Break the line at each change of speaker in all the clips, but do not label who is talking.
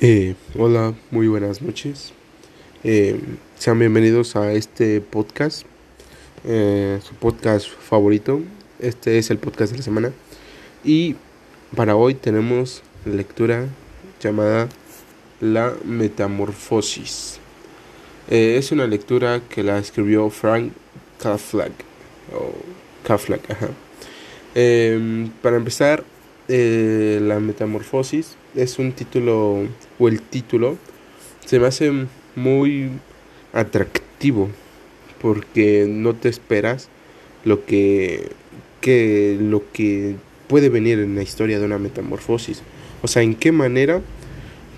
Eh, hola, muy buenas noches. Eh, sean bienvenidos a este podcast, eh, su podcast favorito. Este es el podcast de la semana. Y para hoy tenemos lectura llamada La Metamorfosis. Es una lectura que la escribió Frank Kaflag. Para empezar, eh, La Metamorfosis es un título, o el título, se me hace muy atractivo porque no te esperas lo que, que lo que puede venir en la historia de una metamorfosis. O sea, en qué manera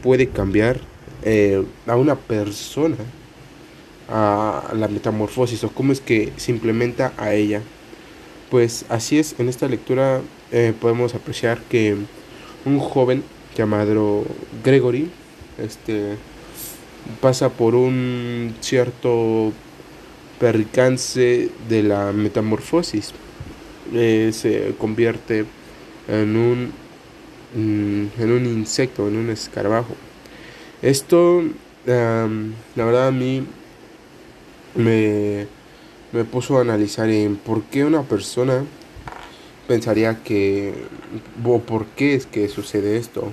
puede cambiar eh, a una persona a la metamorfosis o cómo es que se implementa a ella. Pues así es, en esta lectura eh, podemos apreciar que un joven llamado Gregory este, pasa por un cierto percance de la metamorfosis. Eh, se convierte en un, mm, en un insecto, en un escarabajo. Esto, la verdad, a mí me, me puso a analizar en por qué una persona pensaría que, o por qué es que sucede esto.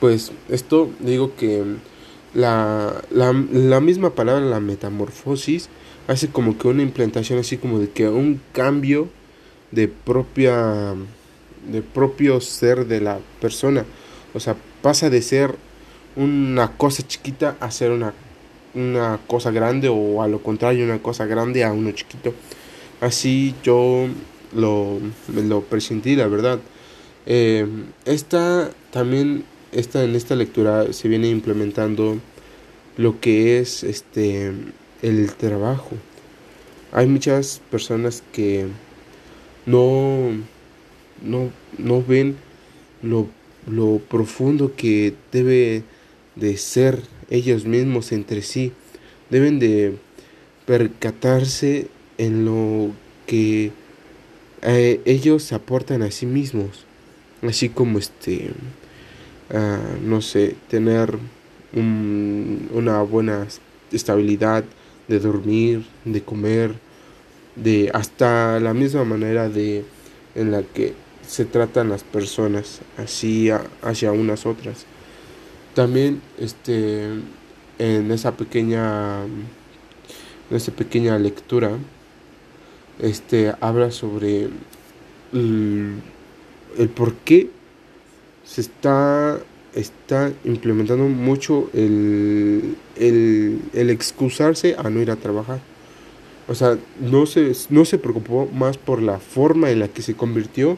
Pues esto digo que la, la, la misma palabra, la metamorfosis, hace como que una implantación así como de que un cambio de propia de propio ser de la persona o sea pasa de ser una cosa chiquita a ser una una cosa grande o a lo contrario una cosa grande a uno chiquito. Así yo lo, lo presentí la verdad. Eh, esta también esta en esta lectura se viene implementando lo que es este el trabajo. Hay muchas personas que no no no ven lo, lo profundo que debe de ser ellos mismos entre sí deben de percatarse en lo que eh, ellos aportan a sí mismos. Así como este ah, no sé tener un, una buena estabilidad de dormir de comer de hasta la misma manera de en la que se tratan las personas así hacia unas otras también este en esa pequeña en esa pequeña lectura este habla sobre el, el por qué se está está implementando mucho el, el, el excusarse a no ir a trabajar o sea, no se, no se preocupó más por la forma en la que se convirtió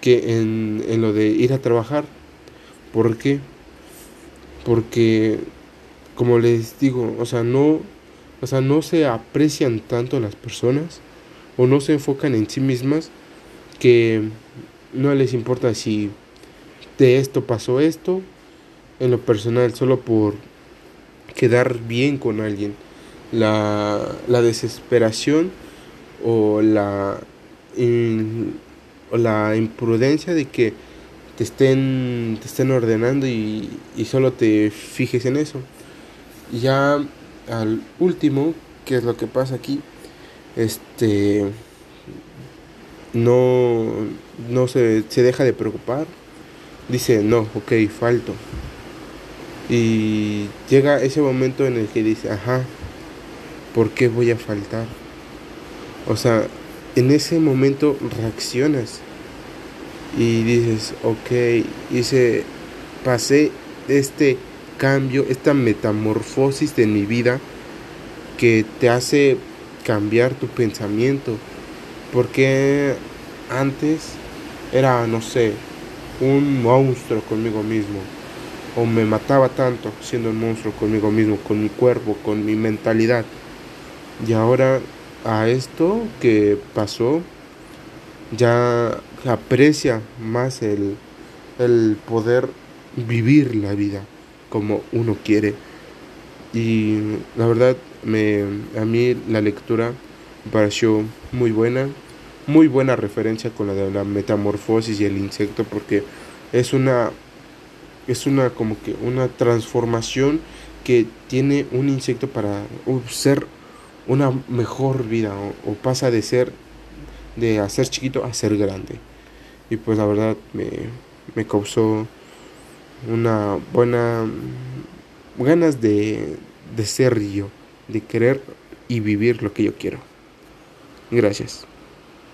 que en, en lo de ir a trabajar. ¿Por qué? Porque, como les digo, o sea, no, o sea, no se aprecian tanto las personas o no se enfocan en sí mismas que no les importa si de esto pasó esto. En lo personal solo por quedar bien con alguien la, la desesperación o la, o la imprudencia de que te estén, te estén ordenando y, y solo te fijes en eso. Y ya al último, que es lo que pasa aquí, este no, no se, se deja de preocupar, dice, no, ok, falto. Y llega ese momento en el que dice, ajá, ¿por qué voy a faltar? O sea, en ese momento reaccionas y dices, ok, hice, pasé este cambio, esta metamorfosis de mi vida que te hace cambiar tu pensamiento. Porque antes era, no sé, un monstruo conmigo mismo. O me mataba tanto siendo un monstruo conmigo mismo, con mi cuerpo, con mi mentalidad. Y ahora a esto que pasó, ya aprecia más el, el poder vivir la vida como uno quiere. Y la verdad, me, a mí la lectura me pareció muy buena, muy buena referencia con la de la metamorfosis y el insecto, porque es una es una como que una transformación que tiene un insecto para ser una mejor vida o, pasa de ser de hacer chiquito a ser grande. Y pues la verdad me, me causó una buena ganas de, de ser yo de querer y vivir lo que yo quiero. Gracias